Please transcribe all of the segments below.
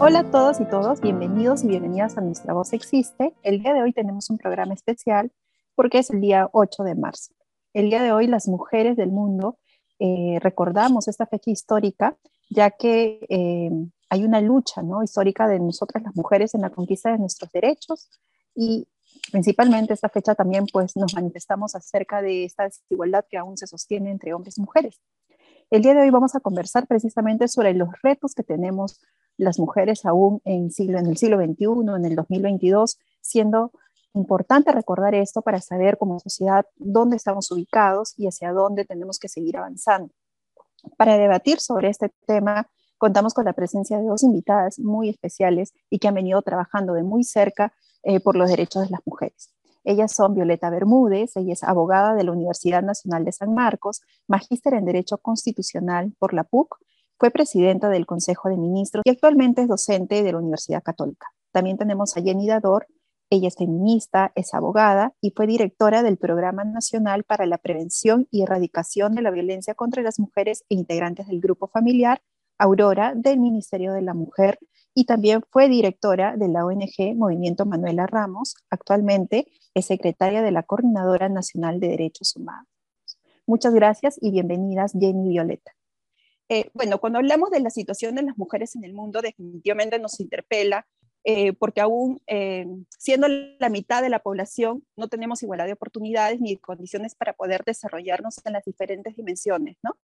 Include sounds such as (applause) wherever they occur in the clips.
Hola a todos y todos, bienvenidos y bienvenidas a Nuestra Voz Existe. El día de hoy tenemos un programa especial porque es el día 8 de marzo. El día de hoy las mujeres del mundo eh, recordamos esta fecha histórica ya que eh, hay una lucha ¿no? histórica de nosotras las mujeres en la conquista de nuestros derechos y principalmente esta fecha también pues nos manifestamos acerca de esta desigualdad que aún se sostiene entre hombres y mujeres. El día de hoy vamos a conversar precisamente sobre los retos que tenemos las mujeres aún en, siglo, en el siglo XXI, en el 2022, siendo importante recordar esto para saber como sociedad dónde estamos ubicados y hacia dónde tenemos que seguir avanzando. Para debatir sobre este tema, contamos con la presencia de dos invitadas muy especiales y que han venido trabajando de muy cerca eh, por los derechos de las mujeres. Ellas son Violeta Bermúdez, ella es abogada de la Universidad Nacional de San Marcos, magíster en Derecho Constitucional por la PUC fue presidenta del Consejo de Ministros y actualmente es docente de la Universidad Católica. También tenemos a Jenny Dador, ella es feminista, es abogada y fue directora del Programa Nacional para la Prevención y Erradicación de la Violencia contra las Mujeres e integrantes del Grupo Familiar Aurora del Ministerio de la Mujer y también fue directora de la ONG Movimiento Manuela Ramos. Actualmente es secretaria de la Coordinadora Nacional de Derechos Humanos. Muchas gracias y bienvenidas Jenny Violeta. Eh, bueno, cuando hablamos de la situación de las mujeres en el mundo, definitivamente nos interpela eh, porque aún eh, siendo la mitad de la población no tenemos igualdad de oportunidades ni condiciones para poder desarrollarnos en las diferentes dimensiones, ¿no?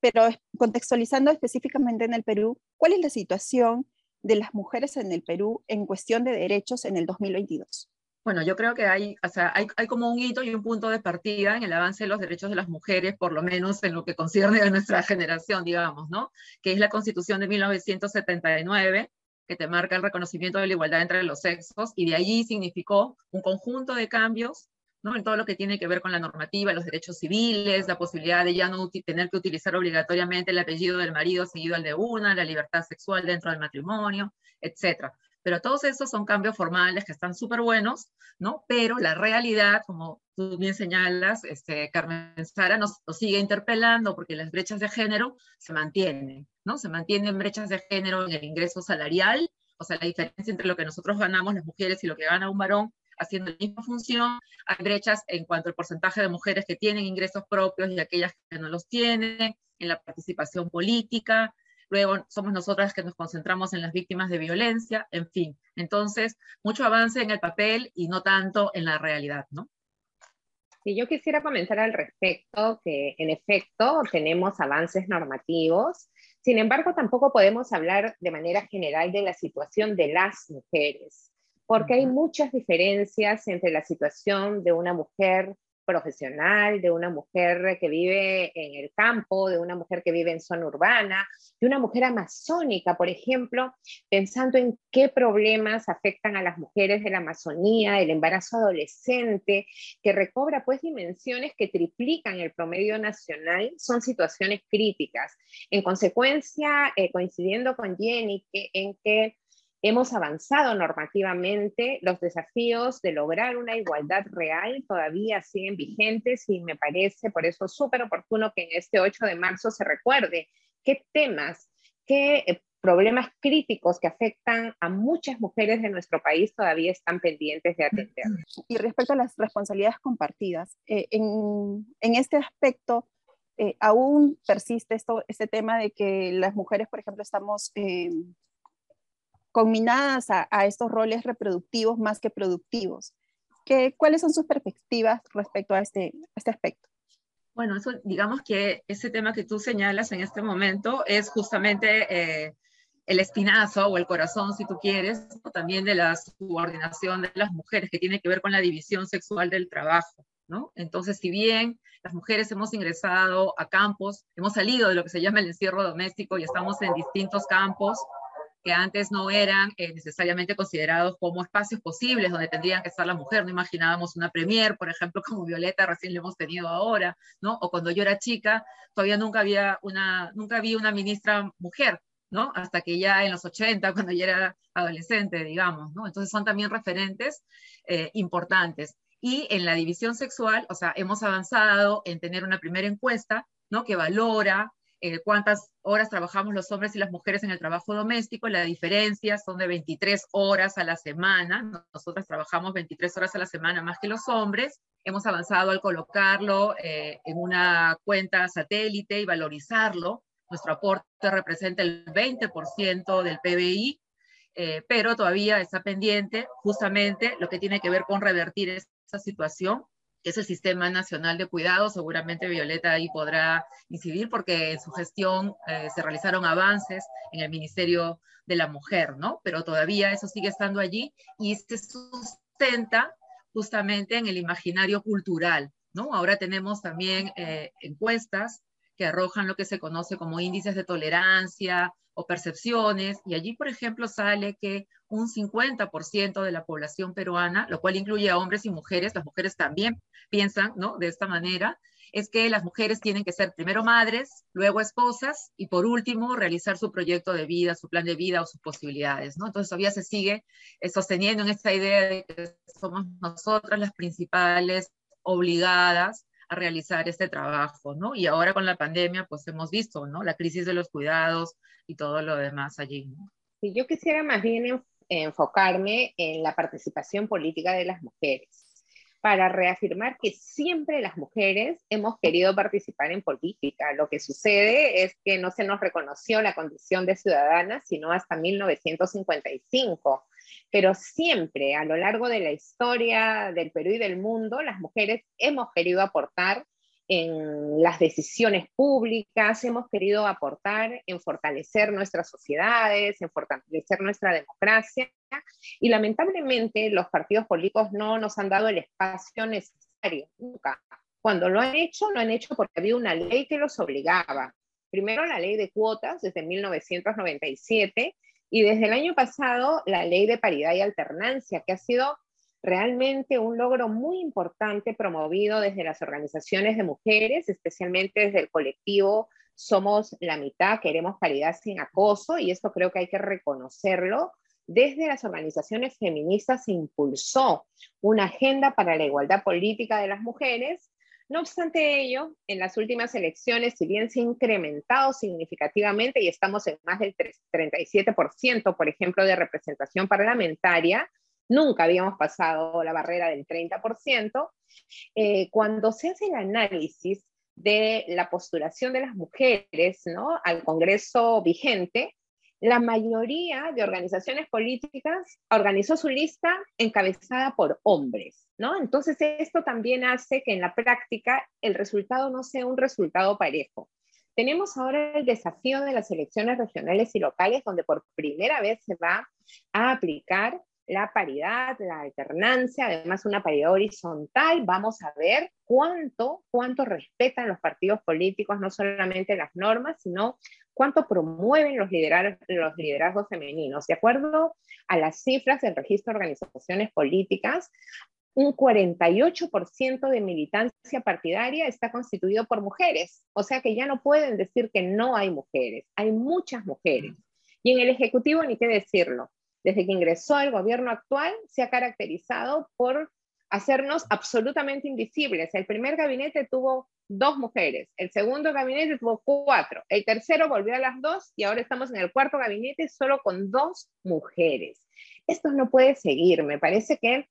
Pero contextualizando específicamente en el Perú, ¿cuál es la situación de las mujeres en el Perú en cuestión de derechos en el 2022? Bueno, yo creo que hay, o sea, hay, hay, como un hito y un punto de partida en el avance de los derechos de las mujeres, por lo menos en lo que concierne a nuestra generación, digamos, ¿no? Que es la Constitución de 1979, que te marca el reconocimiento de la igualdad entre los sexos, y de allí significó un conjunto de cambios, ¿no? En todo lo que tiene que ver con la normativa, los derechos civiles, la posibilidad de ya no tener que utilizar obligatoriamente el apellido del marido seguido al de una, la libertad sexual dentro del matrimonio, etcétera. Pero todos esos son cambios formales que están súper buenos, ¿no? Pero la realidad, como tú bien señalas, este, Carmen Sara, nos, sigue interpelando porque las brechas de género se mantienen, ¿no? Se mantienen brechas de género en el ingreso salarial, o sea, la diferencia entre lo que nosotros ganamos las mujeres y lo que gana un varón haciendo la misma función. Hay brechas en cuanto al porcentaje de mujeres que tienen ingresos propios y aquellas que no los tienen, en la participación política, luego somos nosotras que nos concentramos en las víctimas de violencia, en fin. Entonces, mucho avance en el papel y no tanto en la realidad, ¿no? Y yo quisiera comentar al respecto que en efecto tenemos avances normativos, sin embargo tampoco podemos hablar de manera general de la situación de las mujeres, porque hay muchas diferencias entre la situación de una mujer profesional, de una mujer que vive en el campo, de una mujer que vive en zona urbana, de una mujer amazónica, por ejemplo, pensando en qué problemas afectan a las mujeres de la Amazonía, el embarazo adolescente, que recobra pues dimensiones que triplican el promedio nacional, son situaciones críticas. En consecuencia, eh, coincidiendo con Jenny, que, en que Hemos avanzado normativamente, los desafíos de lograr una igualdad real todavía siguen vigentes y me parece por eso súper oportuno que en este 8 de marzo se recuerde qué temas, qué eh, problemas críticos que afectan a muchas mujeres de nuestro país todavía están pendientes de atender. Y respecto a las responsabilidades compartidas, eh, en, en, este aspecto, eh, aún persiste esto, este tema de que las mujeres, por ejemplo, estamos combinadas a, estos roles reproductivos más que productivos. ¿Qué, ¿Cuáles son sus perspectivas respecto a este, este aspecto? Bueno, eso, digamos que ese tema que tú señalas en este momento es justamente eh, el espinazo o el corazón, si tú quieres, también de la subordinación de las mujeres, que tiene que ver con la división sexual del trabajo. ¿no? Entonces, si bien las mujeres hemos ingresado a campos, hemos salido de lo que se llama el encierro doméstico y estamos en distintos campos que antes no eran eh, necesariamente considerados como espacios posibles donde tendrían que estar la mujer. No imaginábamos una premier, por ejemplo, (laughs) como Violeta recién le hemos tenido ahora, ¿no? O cuando yo era chica, todavía nunca había una, nunca vi una ministra mujer, ¿no? Hasta que ya en los 80, (laughs) cuando ya era adolescente, digamos, ¿no? Entonces son también referentes eh, importantes. Y en la división sexual, o sea, hemos avanzado en tener una primera encuesta, ¿no? Que valora eh, cuántas horas trabajamos los hombres y las mujeres en el trabajo doméstico. La diferencia son de 23 horas a la semana. Nosotras trabajamos 23 horas a la semana más que los hombres. Hemos avanzado al colocarlo eh, en una cuenta satélite y valorizarlo. Nuestro aporte representa el 20% del PBI, eh, pero todavía está pendiente justamente lo que tiene que ver con revertir esa situación que es el Sistema Nacional de Cuidados. Seguramente Violeta ahí podrá incidir porque en su gestión eh, se realizaron avances en el Ministerio de la Mujer, ¿no? Pero todavía eso sigue estando allí y se sustenta justamente en el imaginario cultural, ¿no? Ahora tenemos también eh, encuestas arrojan lo que se conoce como índices de tolerancia o percepciones, y allí, por ejemplo, sale que un 50% de la población peruana, lo cual incluye a hombres y mujeres, las mujeres también piensan ¿no? de esta manera, es que las mujeres tienen que ser primero madres, luego esposas y por último realizar su proyecto de vida, su plan de vida o sus posibilidades. ¿no? Entonces todavía se sigue eh, sosteniendo en esta idea de que somos nosotras las principales obligadas a realizar este trabajo, ¿no? Y ahora con la pandemia, pues hemos visto, ¿no? La crisis de los cuidados y todo lo demás allí. Sí, yo quisiera más bien enfocarme en la participación política de las mujeres para reafirmar que siempre las mujeres hemos querido participar en política. Lo que sucede es que no se nos reconoció la condición de ciudadanas sino hasta 1955. Pero siempre a lo largo de la historia del Perú y del mundo, las mujeres hemos querido aportar en las decisiones públicas, hemos querido aportar en fortalecer nuestras sociedades, en fortalecer nuestra democracia y lamentablemente los partidos políticos no nos han dado el espacio necesario, nunca. Cuando lo han hecho, lo han hecho porque había una ley que los obligaba. Primero la ley de cuotas desde 1997 y desde el año pasado la ley de paridad y alternancia, que ha sido realmente un logro muy importante promovido desde las organizaciones de mujeres, especialmente desde el colectivo Somos la mitad, queremos paridad sin acoso, y esto creo que hay que reconocerlo. Desde las organizaciones feministas se impulsó una agenda para la igualdad política de las mujeres. No obstante ello, en las últimas elecciones, si bien se ha incrementado significativamente y estamos en más del 37%, por ejemplo, de representación parlamentaria, Nunca habíamos pasado la barrera del 30%. Eh, cuando se hace el análisis de la postulación de las mujeres al Congreso vigente, la mayoría de organizaciones políticas organizó su lista encabezada por hombres, ¿no? Entonces esto también hace que en la práctica el resultado no sea un resultado parejo. Tenemos ahora el desafío de las elecciones regionales y locales, donde por primera vez se va a aplicar la paridad, la alternancia, además una paridad horizontal, vamos a ver cuánto, cuánto respetan los partidos políticos, no solamente las normas, sino cuánto promueven los, los liderazgos femeninos. De acuerdo a las cifras del registro de organizaciones políticas, un 48% de militancia partidaria está constituido por mujeres, o sea que ya no pueden decir que no hay mujeres, hay muchas mujeres. Y en el Ejecutivo, ni qué decirlo, desde que ingresó el gobierno actual, se ha caracterizado por hacernos absolutamente invisibles. El primer gabinete tuvo dos mujeres, el segundo gabinete tuvo cuatro, el tercero volvió a las dos y ahora estamos en el cuarto gabinete solo con dos mujeres. Esto no puede seguir, me parece que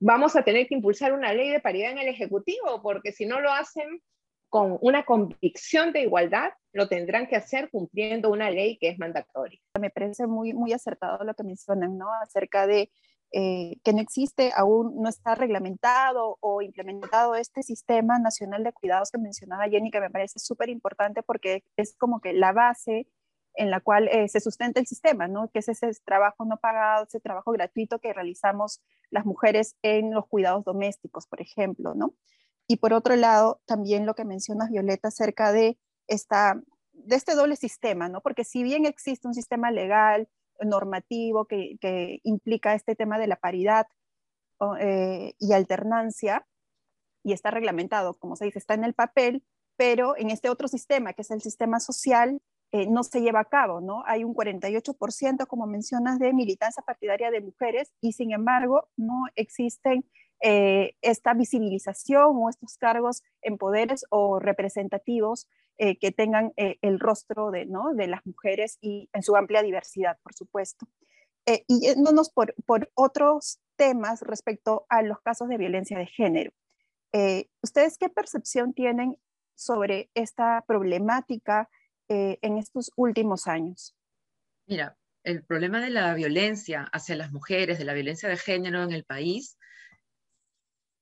vamos a tener que impulsar una ley de paridad en el Ejecutivo, porque si no lo hacen con una convicción de igualdad, lo tendrán que hacer cumpliendo una ley que es mandatoria. Me parece muy, muy acertado lo que mencionan, ¿no? Acerca de eh, que no existe, aún no está reglamentado o implementado este sistema nacional de cuidados que mencionaba Jenny, que me parece súper importante porque es como que la base en la cual eh, se sustenta el sistema, ¿no? Que es ese trabajo no pagado, ese trabajo gratuito que realizamos las mujeres en los cuidados domésticos, por ejemplo, ¿no? Y por otro lado, también lo que mencionas, Violeta, acerca de esta de este doble sistema, ¿no? Porque si bien existe un sistema legal, normativo que, que implica este tema de la paridad eh, y alternancia, y está reglamentado, como se dice, está en el papel, pero en este otro sistema, que es el sistema social, eh, no se lleva a cabo, ¿no? Hay un 48%, como mencionas, de militancia partidaria de mujeres y sin embargo no existen eh, esta visibilización o estos cargos en poderes o representativos eh, que tengan el rostro de, ¿no? de las mujeres y en su amplia diversidad, por supuesto. y yéndonos por, por otros temas respecto a los casos de violencia de género. ¿Ustedes qué percepción tienen sobre esta problemática eh, en estos últimos años? Mira, el problema de la violencia hacia las mujeres, de la violencia de género en el país,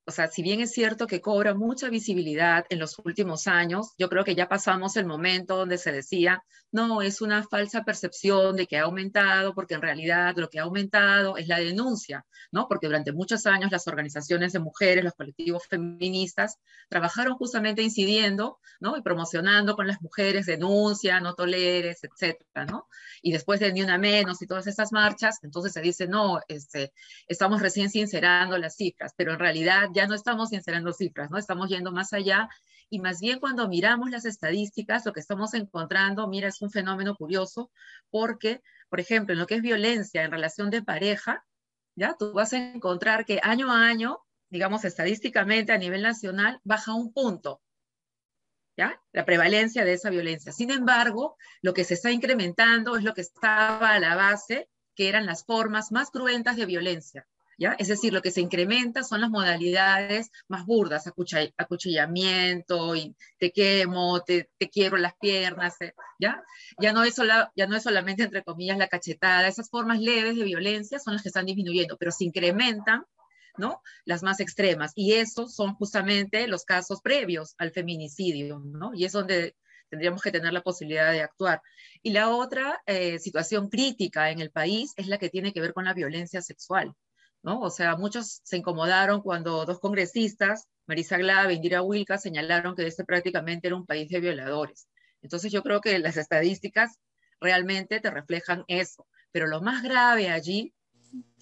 o sea, si bien es cierto que cobra mucha visibilidad en los últimos años, yo creo que ya pasamos el momento donde se decía, no, es una falsa percepción de que ha aumentado, porque en realidad lo que ha aumentado es la denuncia, ¿no? Porque durante muchos años las organizaciones de mujeres, los colectivos feministas, trabajaron justamente incidiendo, ¿no? Y promocionando con las mujeres, denuncia, no toleres, etcétera, ¿no? Y después de Ni Una Menos y todas estas marchas, entonces se dice, no, este, estamos recién sincerando las cifras, pero en realidad ya no estamos sincerando cifras, ¿no? Estamos yendo más allá y más bien cuando miramos las estadísticas, lo que estamos encontrando, mira, es un fenómeno curioso porque, por ejemplo, en lo que es violencia en relación de pareja, ya tú vas a encontrar que año a año, digamos estadísticamente a nivel nacional, baja un punto. ¿Ya? La prevalencia de esa violencia. Sin embargo, lo que se está incrementando es lo que estaba a la base, que eran las formas más cruentas de violencia. Es decir, lo que se incrementa son las modalidades más burdas, acuchillamiento, y te quemo, te, quiero las piernas, eh, ¿ya? Ya no, es ya no es solamente, entre comillas, la cachetada, esas formas leves de violencia son las que están disminuyendo, pero se incrementan, ¿no? Las más extremas, y esos son justamente los casos previos al feminicidio, ¿no? Y es donde tendríamos que tener la posibilidad de actuar. Y la otra eh, situación crítica en el país es la que tiene que ver con la violencia sexual. O sea, muchos se incomodaron cuando dos congresistas, Marisa Glave e Indira Wilka, señalaron que este prácticamente era un país de violadores. Entonces yo creo que las estadísticas realmente te reflejan eso. Pero lo más grave allí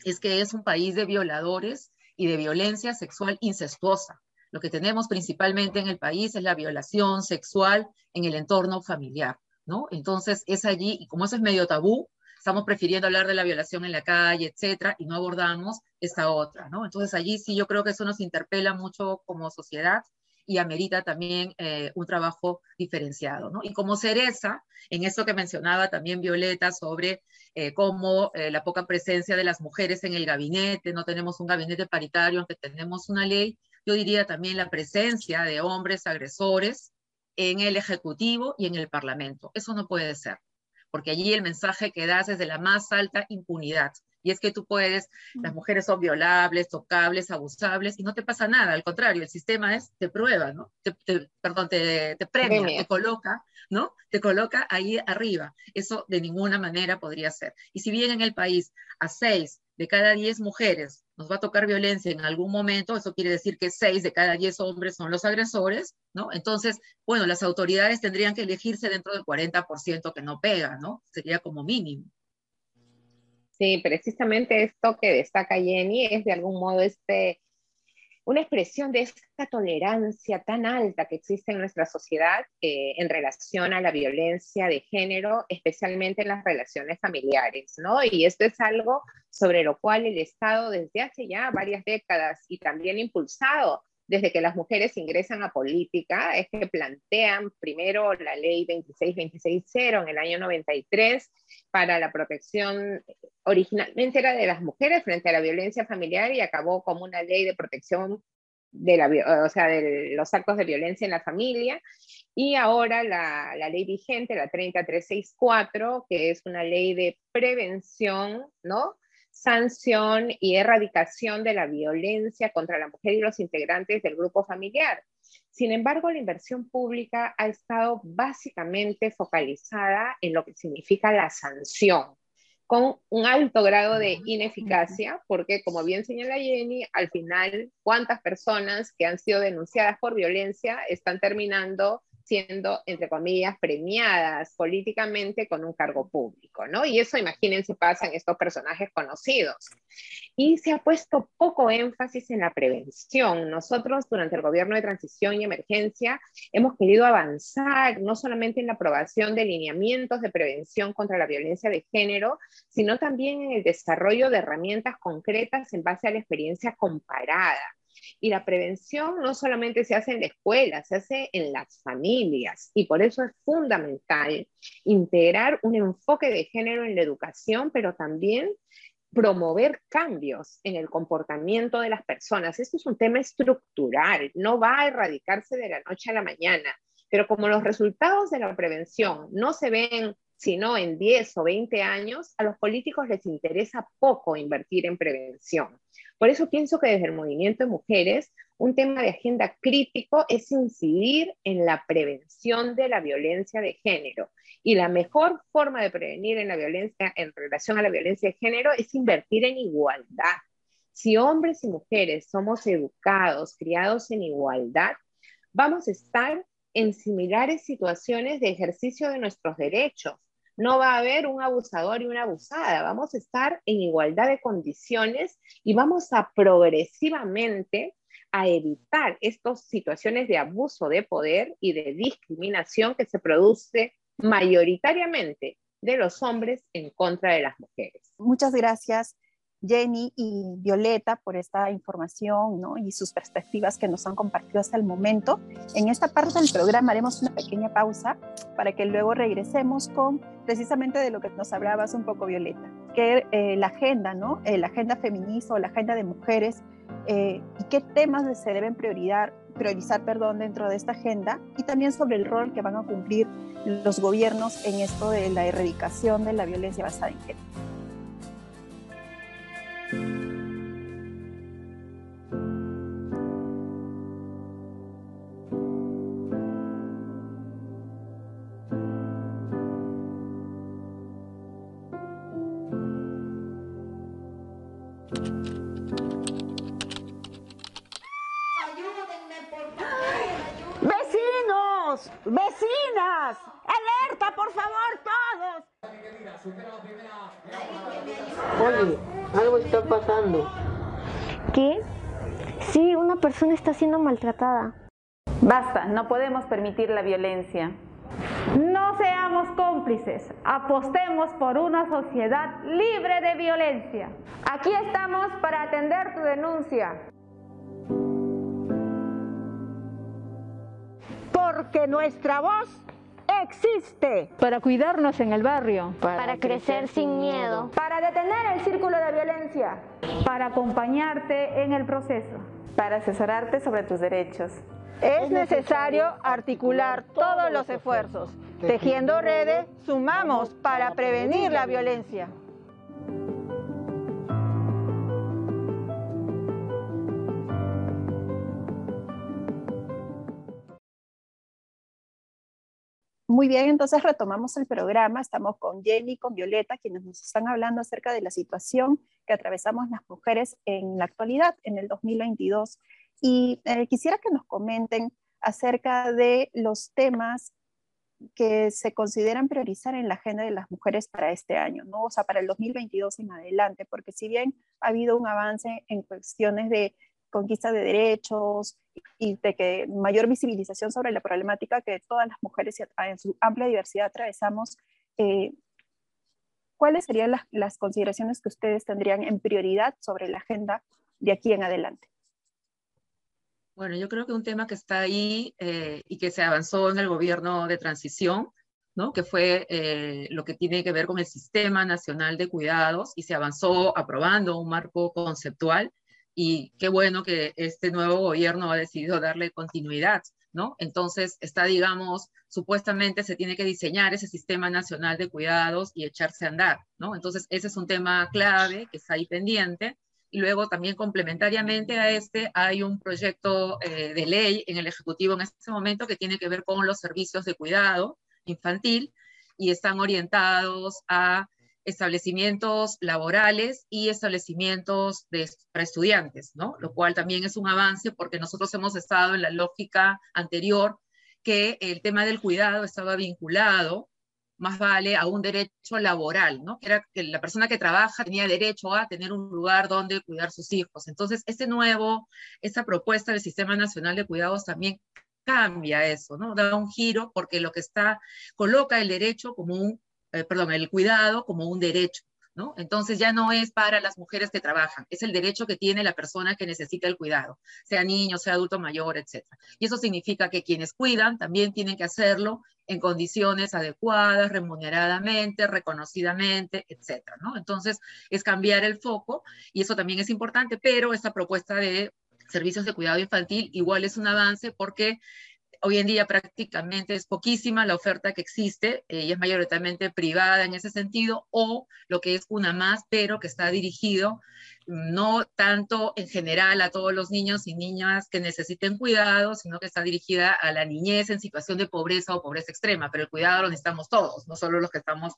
es que es un país de violadores y de violencia sexual incestuosa. Lo que tenemos principalmente en el país es la violación sexual en el entorno familiar, ¿no? Entonces es allí, y como eso es medio tabú, estamos prefiriendo hablar de la violación en la calle, etcétera, y no abordamos esta otra, ¿no? Entonces allí sí yo creo que eso nos interpela mucho como sociedad y amerita también eh, un trabajo diferenciado, ¿no? Y como cereza, en eso que mencionaba también Violeta sobre eh, cómo eh, la poca presencia de las mujeres en el gabinete, no tenemos un gabinete paritario, aunque tenemos una ley, yo diría también la presencia de hombres agresores en el Ejecutivo y en el Parlamento. Eso no puede ser porque allí el mensaje que das es de la más alta impunidad. Y es que tú puedes, las mujeres son violables, tocables, abusables, y no te pasa nada. Al contrario, el sistema es, te prueba, ¿no? Te, perdón, te, te premia, te coloca, ¿no? Te coloca ahí arriba. Eso de ninguna manera podría ser. Y si bien en el país a seis de cada diez mujeres nos va a tocar violencia en algún momento, eso quiere decir que seis de cada diez hombres son los agresores, ¿no? Entonces, bueno, las autoridades tendrían que elegirse dentro del 40% que no pega, ¿no? Sería como mínimo. Sí, precisamente esto que destaca Jenny es de algún modo este una expresión de esta tolerancia tan alta que existe en nuestra sociedad eh, en relación a la violencia de género, especialmente en las relaciones familiares, ¿no? Y esto es algo sobre lo cual el Estado desde hace ya varias décadas y también impulsado desde que las mujeres ingresan a política, es que plantean primero la ley 26260 en el año 93 para la protección, originalmente era de las mujeres frente a la violencia familiar y acabó como una ley de protección de, la, o sea, de los actos de violencia en la familia. Y ahora la, ley vigente, la 30364, que es una ley de prevención, ¿no? Sanción y erradicación de la violencia contra la mujer y los integrantes del grupo familiar. Sin embargo, la inversión pública ha estado básicamente focalizada en lo que significa la sanción, con un alto grado de ineficacia, porque como bien señala Jenny, al final, ¿cuántas personas que han sido denunciadas por violencia están terminando siendo, entre comillas, premiadas políticamente con un cargo público, ¿no? Y eso, imagínense, pasa en estos personajes conocidos. Y se ha puesto poco énfasis en la prevención. Nosotros, durante el gobierno de transición y emergencia, hemos querido avanzar no solamente en la aprobación de lineamientos de prevención contra la violencia de género, sino también en el desarrollo de herramientas concretas en base a la experiencia comparada y la prevención no solamente se hace en la escuela, se hace en las familias. Y por eso es fundamental integrar un enfoque de género en la educación, pero también promover cambios en el comportamiento de las personas. Esto es un tema estructural, no va a erradicarse de la noche a la mañana, pero como los resultados de la prevención no se ven sino en 10 o 20 años, a los políticos les interesa poco invertir en prevención. Por eso pienso que desde el movimiento de mujeres, un tema de agenda crítico es incidir en la prevención de la violencia de género. Y la mejor forma de prevenir en la violencia en relación a la violencia de género es invertir en igualdad. Si hombres y mujeres somos educados, criados en igualdad, vamos a estar en similares situaciones de ejercicio de nuestros derechos no va a haber un abusador y una abusada, vamos a estar en igualdad de condiciones y vamos a progresivamente a evitar estas situaciones de abuso de poder y de discriminación que se produce mayoritariamente de los hombres en contra de las mujeres. Muchas gracias. Jenny y Violeta por esta información ¿no? y sus perspectivas que nos han compartido hasta el momento. En esta parte del programa haremos una pequeña pausa para que luego regresemos con precisamente de lo que nos hablabas un poco, Violeta, que eh, la agenda, ¿no? Eh, la agenda feminista o la agenda de mujeres eh, y qué temas se deben priorizar, priorizar perdón, dentro de esta agenda y también sobre el rol que van a cumplir los gobiernos en esto de la erradicación de la violencia basada en género. Siendo maltratada. Basta, no podemos permitir la violencia. No seamos cómplices, apostemos por una sociedad libre de violencia. Aquí estamos para atender tu denuncia. porque nuestra voz existe. Para cuidarnos en el barrio. Para, crecer, sin miedo. Para detener el círculo de violencia. Para acompañarte en el proceso. Para asesorarte sobre tus derechos. Es necesario articular todos los esfuerzos. Tejiendo redes, sumamos para prevenir la violencia. Muy bien, entonces retomamos el programa. Estamos con Jenny, con Violeta, quienes nos están hablando acerca de la situación que atravesamos las mujeres en la actualidad, en el 2022. Y eh, quisiera que nos comenten acerca de los temas que se consideran priorizar en la agenda de las mujeres para este año, ¿no? O sea, para el 2022 en adelante, porque si bien ha habido un avance en cuestiones de conquista de derechos y de que mayor visibilización sobre la problemática que todas las mujeres en su amplia diversidad atravesamos, eh, ¿cuáles serían las, consideraciones que ustedes tendrían en prioridad sobre la agenda de aquí en adelante? Bueno, yo creo que un tema que está ahí eh, y que se avanzó en el gobierno de transición, ¿no? que fue eh, lo que tiene que ver con el Sistema Nacional de Cuidados y se avanzó aprobando un marco conceptual y qué bueno que este nuevo gobierno ha decidido darle continuidad, ¿no? Entonces está, digamos, supuestamente se tiene que diseñar ese sistema nacional de cuidados y echarse a andar, ¿no? Entonces ese es un tema clave que está ahí pendiente. Y luego también complementariamente a este hay un proyecto eh, de ley en el Ejecutivo en este momento que tiene que ver con los servicios de cuidado infantil y están orientados a establecimientos laborales y establecimientos de, para estudiantes, ¿no? Lo cual también es un avance porque nosotros hemos estado en la lógica anterior que el tema del cuidado estaba vinculado más vale a un derecho laboral, ¿no? Que era que la persona que trabaja tenía derecho a tener un lugar donde cuidar sus hijos. Entonces, este nuevo, esta propuesta del Sistema Nacional de Cuidados también cambia eso, ¿no? Da un giro porque lo que está, coloca el derecho como un, eh, perdón, el cuidado como un derecho. Entonces ya no es para las mujeres que trabajan, es el derecho que tiene la persona que necesita el cuidado, sea niño, sea adulto mayor, etc. Y eso significa que quienes cuidan también tienen que hacerlo en condiciones adecuadas, remuneradamente, reconocidamente, etc. Entonces es cambiar el foco y eso también es importante, pero esta propuesta de servicios de cuidado infantil igual es un avance porque hoy en día prácticamente es poquísima la oferta que existe eh, y es mayoritariamente privada en ese sentido, o lo que es una más, pero que está dirigido no tanto en general a todos los niños y niñas que necesiten cuidado, sino que está dirigida a la niñez en situación de pobreza o pobreza extrema, pero el cuidado lo necesitamos todos, no solo los que estamos,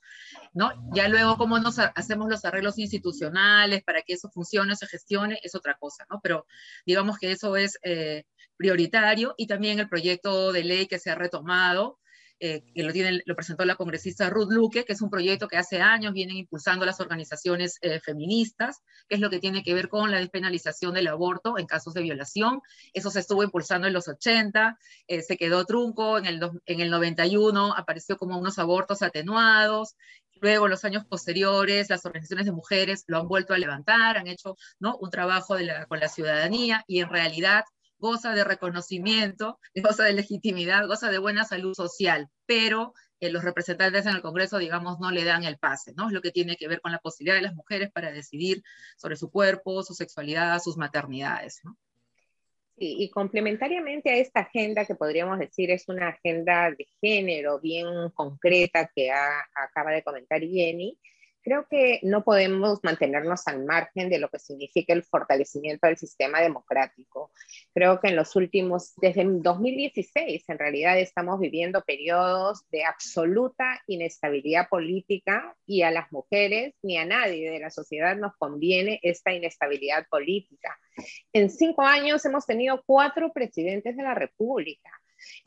¿no? Ya luego cómo nos hacemos los arreglos institucionales para que eso funcione, se gestione, es otra cosa, ¿no? Pero digamos que eso es eh, prioritario y también el proyecto de ley que se ha retomado eh, que lo, tiene, lo presentó la congresista Ruth Luque, que es un proyecto que hace años vienen impulsando las organizaciones eh, feministas, que es lo que tiene que ver con la despenalización del aborto en casos de violación. Eso se estuvo impulsando en los 80, eh, se quedó trunco, en el, en el 91 apareció como unos abortos atenuados, Luego, en los años posteriores, las organizaciones de mujeres lo han vuelto a levantar, han hecho ¿no? un trabajo con la ciudadanía y en realidad goza de reconocimiento, (laughs) goza de legitimidad, goza de buena salud social, pero eh, los representantes en el Congreso, digamos, no le dan el pase, ¿no? Es lo que tiene que ver con la posibilidad de las mujeres para decidir sobre su cuerpo, su sexualidad, sus maternidades, ¿no? Sí, y complementariamente a esta agenda que podríamos decir es una agenda de género bien concreta que acaba de comentar Jenny, Creo que no podemos mantenernos al margen de lo que significa el fortalecimiento del sistema democrático. Creo que en los últimos, desde 2016, en realidad estamos viviendo periodos de absoluta inestabilidad política y a las mujeres ni a nadie de la sociedad nos conviene esta inestabilidad política. En cinco años hemos tenido cuatro presidentes de la República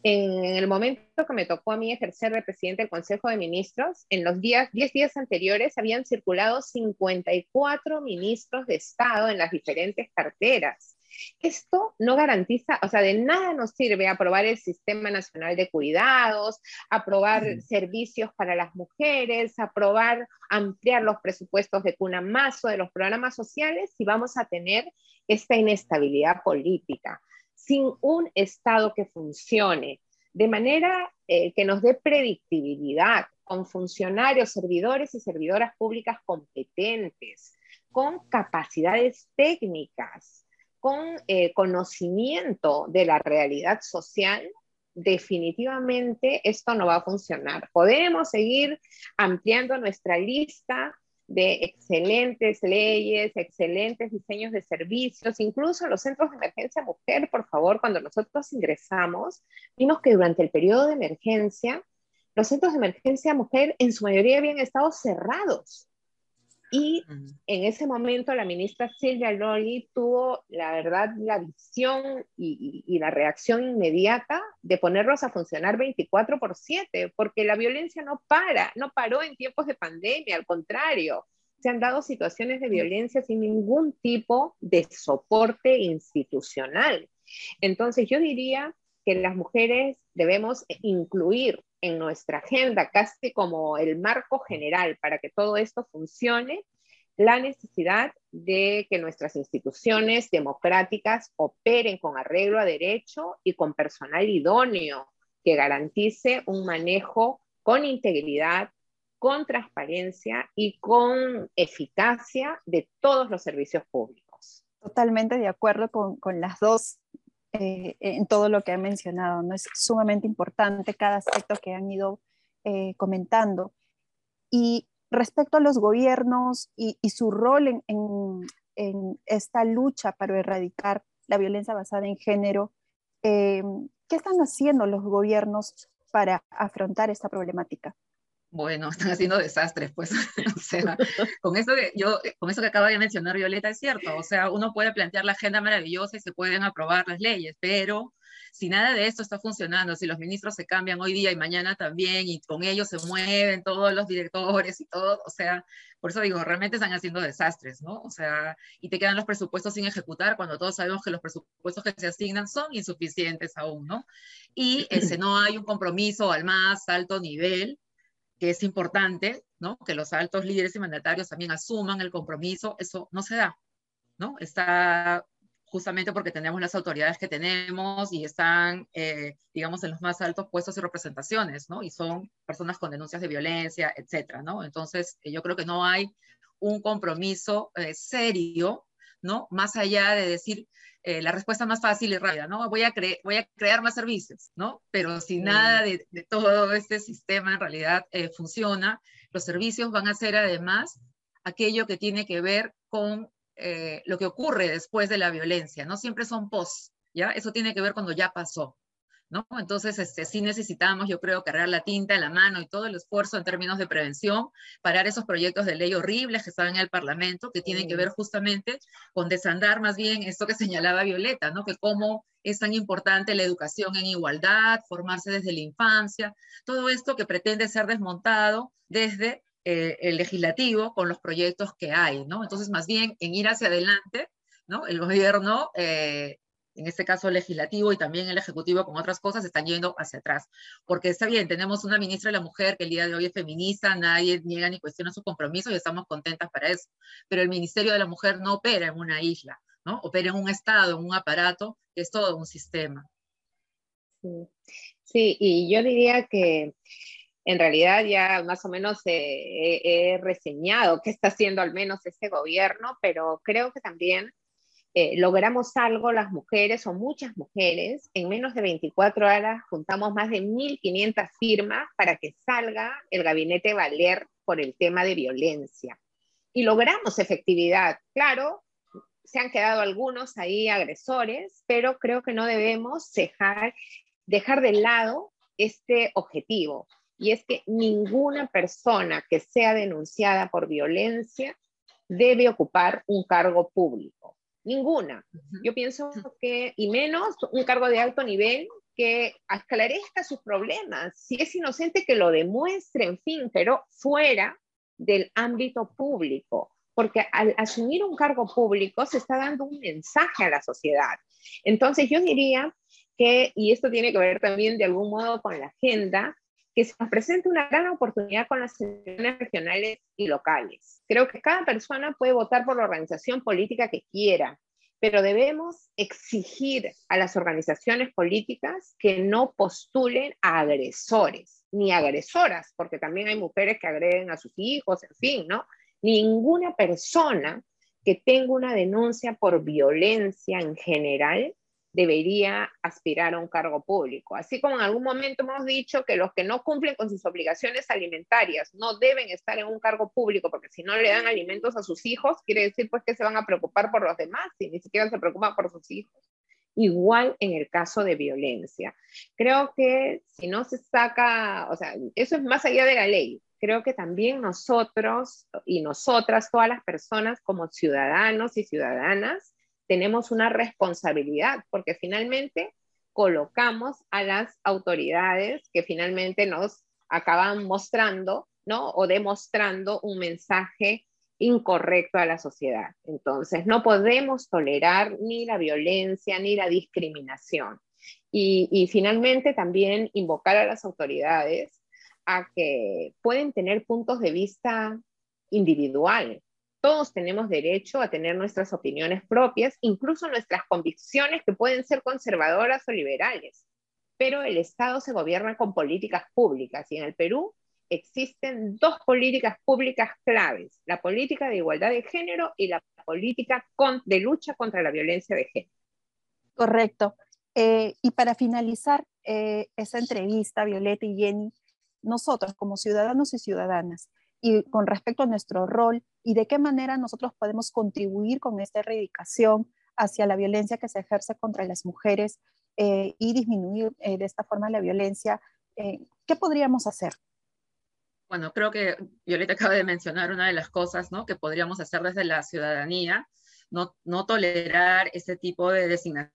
en el momento que me tocó a mí ejercer de presidente del Consejo de Ministros, en los días, 10 días anteriores habían circulado 54 ministros de Estado en las diferentes carteras. Esto no garantiza, o sea, de nada nos sirve aprobar el Sistema Nacional de Cuidados, aprobar servicios para las mujeres, aprobar, ampliar los presupuestos de cuna más o de los programas sociales si vamos a tener esta inestabilidad política sin un Estado que funcione de manera eh, que nos dé predictibilidad, con funcionarios, servidores y servidoras públicas competentes, con capacidades técnicas, con eh, conocimiento de la realidad social, definitivamente esto no va a funcionar. Podemos seguir ampliando nuestra lista de excelentes leyes, excelentes diseños de servicios, incluso los centros de emergencia mujer, por favor, cuando nosotros ingresamos, vimos que durante el periodo de emergencia, los centros de emergencia mujer en su mayoría habían estado cerrados. Y en ese momento la ministra Silvia Loli tuvo, la verdad, la visión y, y, la reacción inmediata de ponerlos a funcionar 24 por 7, porque la violencia no para, no paró en tiempos de pandemia, al contrario, se han dado situaciones de violencia sin ningún tipo de soporte institucional. Entonces yo diría que las mujeres debemos incluir en nuestra agenda, casi como el marco general para que todo esto funcione, la necesidad de que nuestras instituciones democráticas operen con arreglo a derecho y con personal idóneo que garantice un manejo con integridad, con transparencia y con eficacia de todos los servicios públicos. Totalmente de acuerdo con, con las dos eh, en todo lo que ha mencionado. ¿no? Es sumamente importante cada aspecto que han ido eh, comentando. Y respecto a los gobiernos y, su rol en, en, esta lucha para erradicar la violencia basada en género, eh, ¿qué están haciendo los gobiernos para afrontar esta problemática? Bueno, (laughs) están haciendo desastres, pues, (laughs) o sea, con eso, que yo, con eso que acaba de mencionar Violeta es cierto, o sea, uno puede plantear la agenda maravillosa y se pueden aprobar las leyes, pero si nada de esto está funcionando, si los ministros se cambian hoy día y mañana también, y con ellos se mueven todos los directores y todo, o sea, por eso digo, realmente están haciendo desastres, ¿no? O sea, y te quedan los presupuestos sin ejecutar cuando todos sabemos que los presupuestos que se asignan son insuficientes aún, ¿no? Y (clears throat) ese, no hay un compromiso al más alto nivel, que es importante, ¿no? Que los altos líderes y mandatarios también asuman el compromiso, eso no se da, ¿no? Está justamente porque tenemos las autoridades que tenemos y están, eh, digamos, en los más altos puestos y representaciones, ¿no? Y son personas con denuncias de violencia, etcétera, ¿no? Entonces, eh, yo creo que no hay un compromiso eh, serio, ¿no? Más allá de decir la respuesta más fácil y rápida, ¿no? Voy a, voy a crear más servicios, ¿no? Pero si nada de, de, todo este sistema en realidad funciona, los servicios van a ser además aquello que tiene que ver con eh, lo que ocurre después de la violencia, no siempre son post, ¿ya? Eso tiene que ver cuando ya pasó, ¿no? Entonces, este, sí necesitamos, yo creo, cargar la tinta, la mano y todo el esfuerzo en términos de prevención, parar esos proyectos de ley horribles que están en el Parlamento, que tienen que ver justamente con desandar más bien esto que (laughs) señalaba Violeta, ¿no? Que cómo es tan importante la educación en igualdad, formarse desde la infancia, todo esto que pretende ser desmontado desde eh, el legislativo con los proyectos que hay, ¿no? Entonces, más bien en ir hacia adelante, ¿no? El gobierno, eh, en este caso el legislativo y también el ejecutivo con otras cosas, están yendo hacia atrás. Porque está bien, tenemos una ministra de la mujer que el día de hoy es feminista, nadie niega ni cuestiona su compromiso y estamos contentas para eso. Pero el Ministerio de la Mujer no opera en una isla, ¿no? Opera en un estado, en un aparato, que es todo un sistema. Sí, sí y yo diría que en realidad ya más o menos he reseñado qué está haciendo al menos este gobierno, pero creo que también eh, logramos algo las mujeres o muchas mujeres. En menos de 24 horas juntamos más de 1.500 firmas para que salga el gabinete Valer por el tema de violencia. Y logramos efectividad. Claro, se han quedado algunos ahí agresores, pero creo que no debemos dejar, dejar de lado este objetivo y es que ninguna persona que sea denunciada por violencia debe ocupar un cargo público. Ninguna. Yo pienso que, y menos un cargo de alto nivel que esclarezca sus problemas. Si es inocente, que lo demuestre, en fin, pero fuera del ámbito público. Porque al asumir un cargo público se está dando un mensaje a la sociedad. Entonces yo diría que, y esto tiene que ver también de algún modo con la agenda, que se nos presente una gran oportunidad con las elecciones regionales y locales. Creo que cada persona puede votar por la organización política que quiera, pero debemos exigir a las organizaciones políticas que no postulen a agresores, ni agresoras, porque también hay mujeres que agreden a sus hijos, en fin, ¿no? Ninguna persona que tenga una denuncia por violencia en general debería aspirar a un cargo público. Así como en algún momento hemos dicho que los que no cumplen con sus obligaciones alimentarias no deben estar en un cargo público porque si no le dan alimentos a sus hijos, quiere decir pues que se van a preocupar por los demás y ni siquiera se preocupan por sus hijos. Igual en el caso de violencia. Creo que si no se saca, o sea, eso es más allá de la ley. Creo que también nosotros y nosotras, todas las personas como ciudadanos y ciudadanas, tenemos una responsabilidad, porque finalmente colocamos a las autoridades que finalmente nos acaban mostrando, ¿no? O demostrando un mensaje incorrecto a la sociedad. Entonces, no podemos tolerar ni la violencia ni la discriminación. Y, y finalmente también invocar a las autoridades a que pueden tener puntos de vista individuales, todos tenemos derecho a tener nuestras opiniones propias, incluso nuestras convicciones que pueden ser conservadoras o liberales. Pero el Estado se gobierna con políticas públicas y en el Perú existen dos políticas públicas claves, la política de igualdad de género y la política de lucha contra la violencia de género. Correcto. Eh, y para finalizar eh, esa entrevista, Violeta y Jenny, nosotros como ciudadanos y ciudadanas, y con respecto a nuestro rol y de qué manera nosotros podemos contribuir con esta erradicación hacia la violencia que se ejerce contra las mujeres eh, y disminuir eh, de esta forma la violencia, eh, ¿qué podríamos hacer? Bueno, creo que Violeta acaba de mencionar una de las cosas ¿no? que podríamos hacer desde la ciudadanía, no, no tolerar ese tipo de designación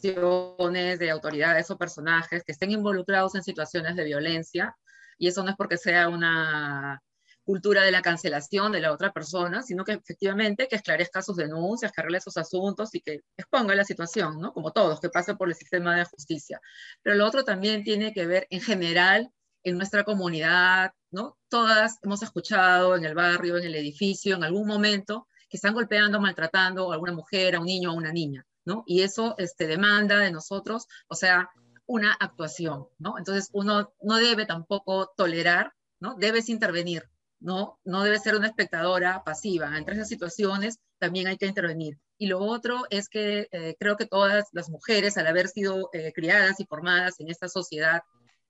de autoridades o personajes que estén involucrados en situaciones de violencia, y eso no es porque sea una cultura de la cancelación de la otra persona, sino que efectivamente que esclarezca sus denuncias, que arregle sus asuntos y que exponga la situación, ¿no? Como todos, que pase por el sistema de justicia. Pero lo otro también tiene que ver en general en nuestra comunidad, ¿no? Todas hemos escuchado en el barrio, en el edificio, en algún momento, que están golpeando, maltratando a alguna mujer, a un niño, a una niña, ¿no? Y eso este, demanda de nosotros, o sea, una actuación, ¿no? Entonces uno no debe tampoco tolerar, ¿no? Debes intervenir, ¿no? No debe ser una espectadora pasiva. Entre esas situaciones también hay que intervenir. Y lo otro es que eh, creo que todas las mujeres, al haber sido eh, criadas y formadas en esta sociedad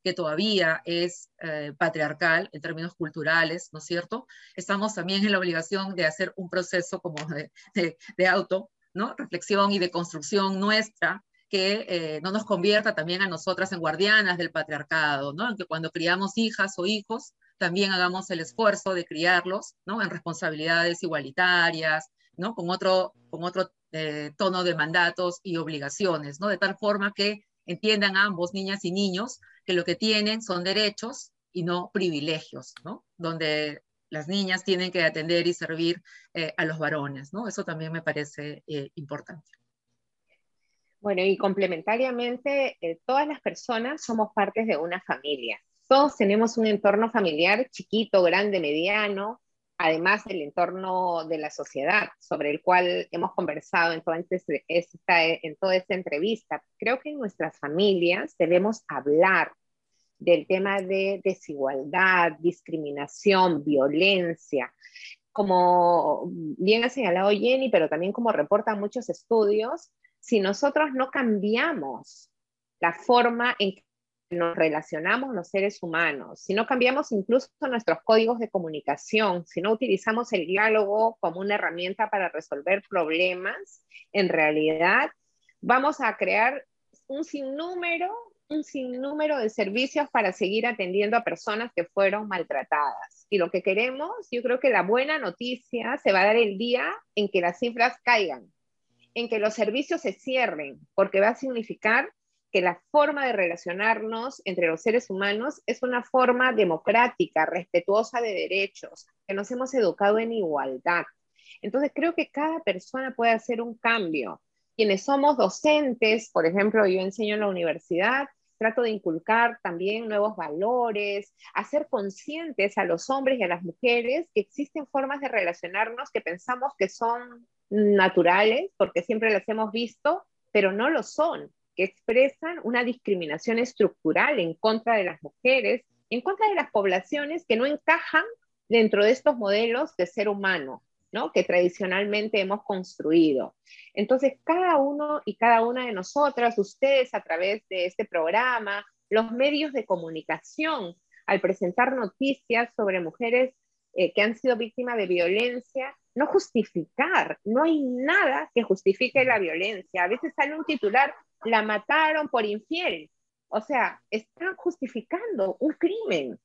que todavía es eh, patriarcal en términos culturales, ¿no es cierto? Estamos también en la obligación de hacer un proceso como de, de, auto, ¿no? Reflexión y de construcción nuestra que no nos convierta también a nosotras en guardianas del patriarcado, ¿no? Que cuando criamos hijas o hijos, también hagamos el esfuerzo de criarlos ¿no? en responsabilidades igualitarias, ¿no? con otro, con otro eh, tono de mandatos y obligaciones, ¿no? de tal forma que entiendan ambos, niñas y niños, que lo que tienen son derechos y no privilegios, ¿no? donde las niñas tienen que atender y servir eh, a los varones. ¿no? Eso también me parece eh, importante. Bueno, y complementariamente, todas las personas somos partes de una familia. Todos tenemos un entorno familiar chiquito, grande, mediano, además del entorno de la sociedad sobre el cual hemos conversado en toda, esta, en toda esta entrevista. Creo que en nuestras familias debemos hablar del tema de desigualdad, discriminación, violencia. Como bien ha señalado Jenny, pero también como reportan muchos estudios, si nosotros no cambiamos la forma en que nos relacionamos los seres humanos, si no cambiamos incluso nuestros códigos de comunicación, si no utilizamos el diálogo como una herramienta para resolver problemas, en realidad vamos a crear un sinnúmero, un sinnúmero de servicios para seguir atendiendo a personas que fueron maltratadas. Y lo que queremos, yo creo que la buena noticia se va a dar el día en que las cifras caigan, en que los servicios se cierren, porque va a significar que la forma de relacionarnos entre los seres humanos es una forma democrática, respetuosa de derechos, que nos hemos educado en igualdad. Entonces creo que cada persona puede hacer un cambio. Quienes somos docentes, por ejemplo, yo enseño en la universidad, trato de inculcar también nuevos valores, hacer conscientes a los hombres y a las mujeres que existen formas de relacionarnos que pensamos que son naturales, porque siempre las hemos visto, pero no lo son que expresan una discriminación estructural en contra de las mujeres, en contra de las poblaciones que no encajan dentro de estos modelos de ser humano, ¿no? que tradicionalmente hemos construido. Entonces, cada uno y cada una de nosotras, ustedes a través de este programa, los medios de comunicación, al presentar noticias sobre mujeres eh, que han sido víctimas de violencia, no justificar, no hay nada que justifique la violencia. A veces sale un titular, la mataron por infiel. O sea, están justificando un crimen.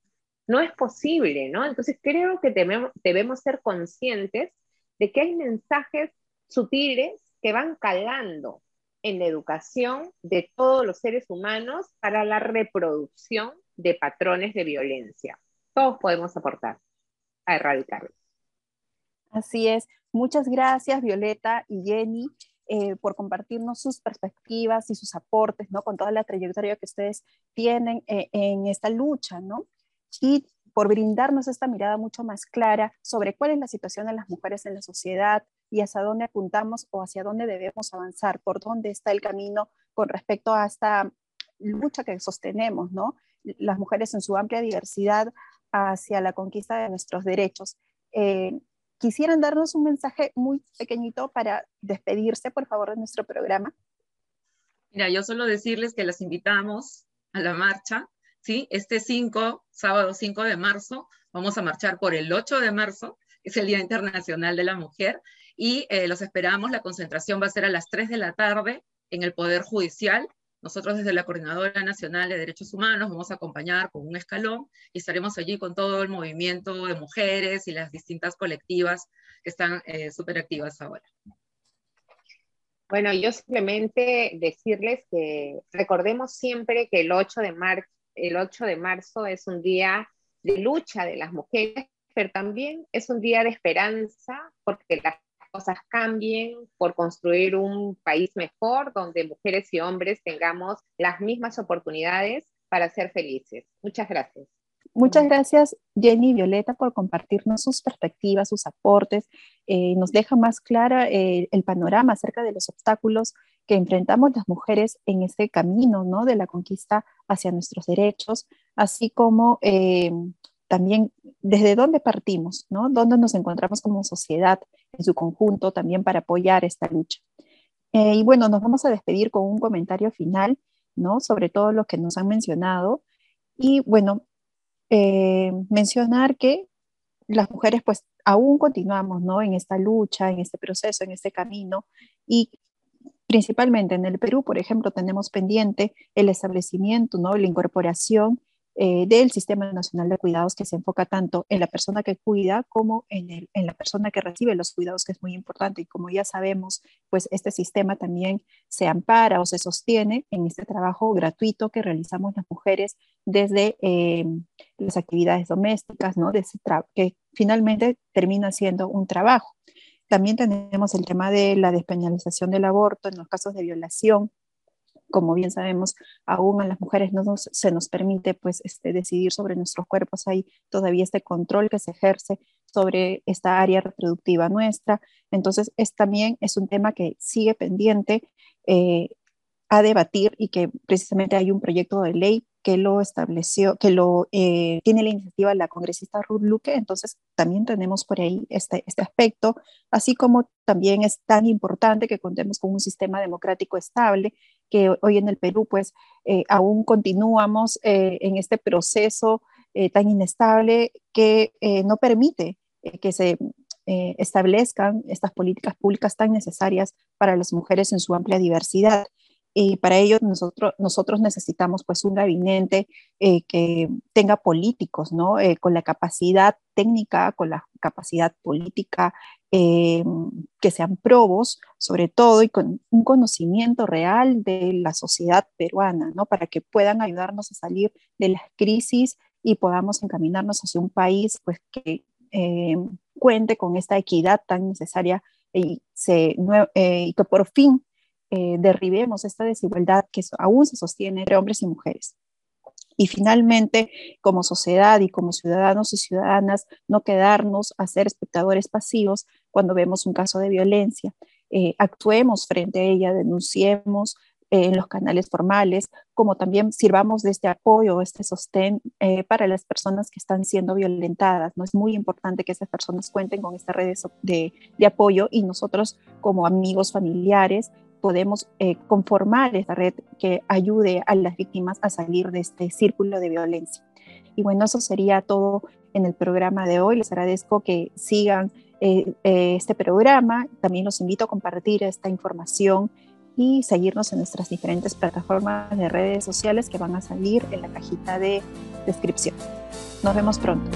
No es posible, ¿no? Entonces creo que debemos, ser conscientes de que hay mensajes sutiles que van calando en la educación de todos los seres humanos para la reproducción de patrones de violencia. Todos podemos aportar a erradicarlos. Así es. Muchas gracias, Violeta y Jenny. Eh, por compartirnos sus perspectivas y sus aportes, ¿no? Con toda la trayectoria que ustedes tienen eh, en esta lucha, ¿no? Y por brindarnos esta mirada mucho más clara sobre cuál es la situación de las mujeres en la sociedad y hacia dónde apuntamos o hacia dónde debemos avanzar, por dónde está el camino con respecto a esta lucha que sostenemos, ¿no? Las mujeres en su amplia diversidad hacia la conquista de nuestros derechos. Eh, quisieran darnos un mensaje muy pequeñito para despedirse, por favor, de nuestro programa. Mira, yo solo decirles que las invitamos a la marcha, ¿sí? Este 5, sábado 5 de marzo, vamos a marchar por el 8 de marzo, es el Día Internacional de la Mujer, y eh, los esperamos, la concentración va a ser a las 3 de la tarde en el Poder Judicial, nosotros desde la Coordinadora Nacional de Derechos Humanos vamos a acompañar con un escalón y estaremos allí con todo el movimiento de mujeres y las distintas colectivas que están eh, súper activas ahora. Bueno, yo simplemente decirles que recordemos siempre que el 8 de, mar el 8 de marzo es un día de lucha de las mujeres, pero también es un día de esperanza porque las cosas cambien, por construir un país mejor donde mujeres y hombres tengamos las mismas oportunidades para ser felices. Muchas gracias. Muchas gracias Jenny y Violeta por compartirnos sus perspectivas, sus aportes. Eh, nos deja más clara eh, el panorama acerca de los obstáculos que enfrentamos las mujeres en este camino ¿no? de la conquista hacia nuestros derechos, así como eh, también desde dónde partimos, ¿no? dónde nos encontramos como sociedad en su conjunto también para apoyar esta lucha. y bueno, nos vamos a despedir con un comentario final ¿no? sobre todo lo que nos han mencionado. Y bueno, eh, mencionar que las mujeres pues aún continuamos ¿no? en esta lucha, en este proceso, en este camino y principalmente en el Perú, por ejemplo, tenemos pendiente el establecimiento, ¿no? la incorporación eh, del Sistema Nacional de Cuidados que se enfoca tanto en la persona que cuida como en, el, en, la persona que recibe los cuidados, que es muy importante. Y como ya sabemos, pues este sistema también se ampara o se sostiene en este trabajo gratuito que realizamos las mujeres desde eh, las actividades domésticas, ¿no? De que finalmente termina siendo un trabajo. También tenemos el tema de la despenalización del aborto en los casos de violación como bien sabemos, aún a las mujeres no se nos permite pues, este, decidir sobre nuestros cuerpos, hay todavía este control que se ejerce sobre esta área reproductiva nuestra. Entonces, es, también es un tema que sigue pendiente eh, a debatir y que precisamente hay un proyecto de ley que lo estableció, que lo eh, tiene la iniciativa la congresista Ruth Luque, entonces también tenemos por ahí este, este aspecto, así como también es tan importante que contemos con un sistema democrático estable, que hoy en el Perú pues eh, aún continuamos eh, en este proceso tan inestable que no permite que se establezcan estas políticas públicas tan necesarias para las mujeres en su amplia diversidad y para ello nosotros, nosotros necesitamos pues un gabinete eh, que tenga políticos, ¿no? Eh, con la capacidad técnica, con la capacidad política, eh, que sean probos, sobre todo, y con un conocimiento real de la sociedad peruana, ¿no? Para que puedan ayudarnos a salir de las crisis y podamos encaminarnos hacia un país pues que cuente con esta equidad tan necesaria y, se, y que por fin eh, derribemos esta desigualdad que aún se sostiene entre hombres y mujeres. Y finalmente, como sociedad y como ciudadanos y ciudadanas, no quedarnos a ser espectadores pasivos cuando vemos un caso de violencia. Eh, actuemos frente a ella, denunciemos eh, en los canales formales, como también sirvamos de este apoyo, este sostén para las personas que están siendo violentadas. ¿no? Es muy importante que esas personas cuenten con esta red de, de apoyo y nosotros como amigos familiares podemos eh, conformar esta red que ayude a las víctimas a salir de este círculo de violencia. Y bueno, eso sería todo en el programa de hoy. Les agradezco que sigan eh, eh, este programa. También los invito a compartir esta información y seguirnos en nuestras diferentes plataformas de redes sociales que van a salir en la cajita de descripción. Nos vemos pronto.